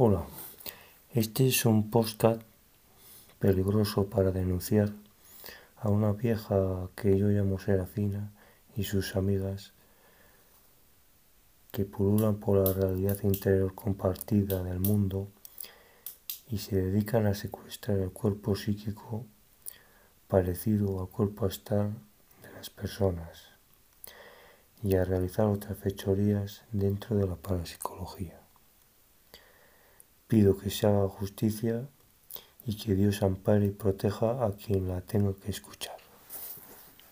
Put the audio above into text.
Hola, este es un podcast peligroso para denunciar a una vieja que yo llamo Serafina y sus amigas que pululan por la realidad interior compartida del mundo y se dedican a secuestrar el cuerpo psíquico parecido al cuerpo astral de las personas y a realizar otras fechorías dentro de la parapsicología. Pido que se haga justicia y que Dios ampare y proteja a quien la tenga que escuchar.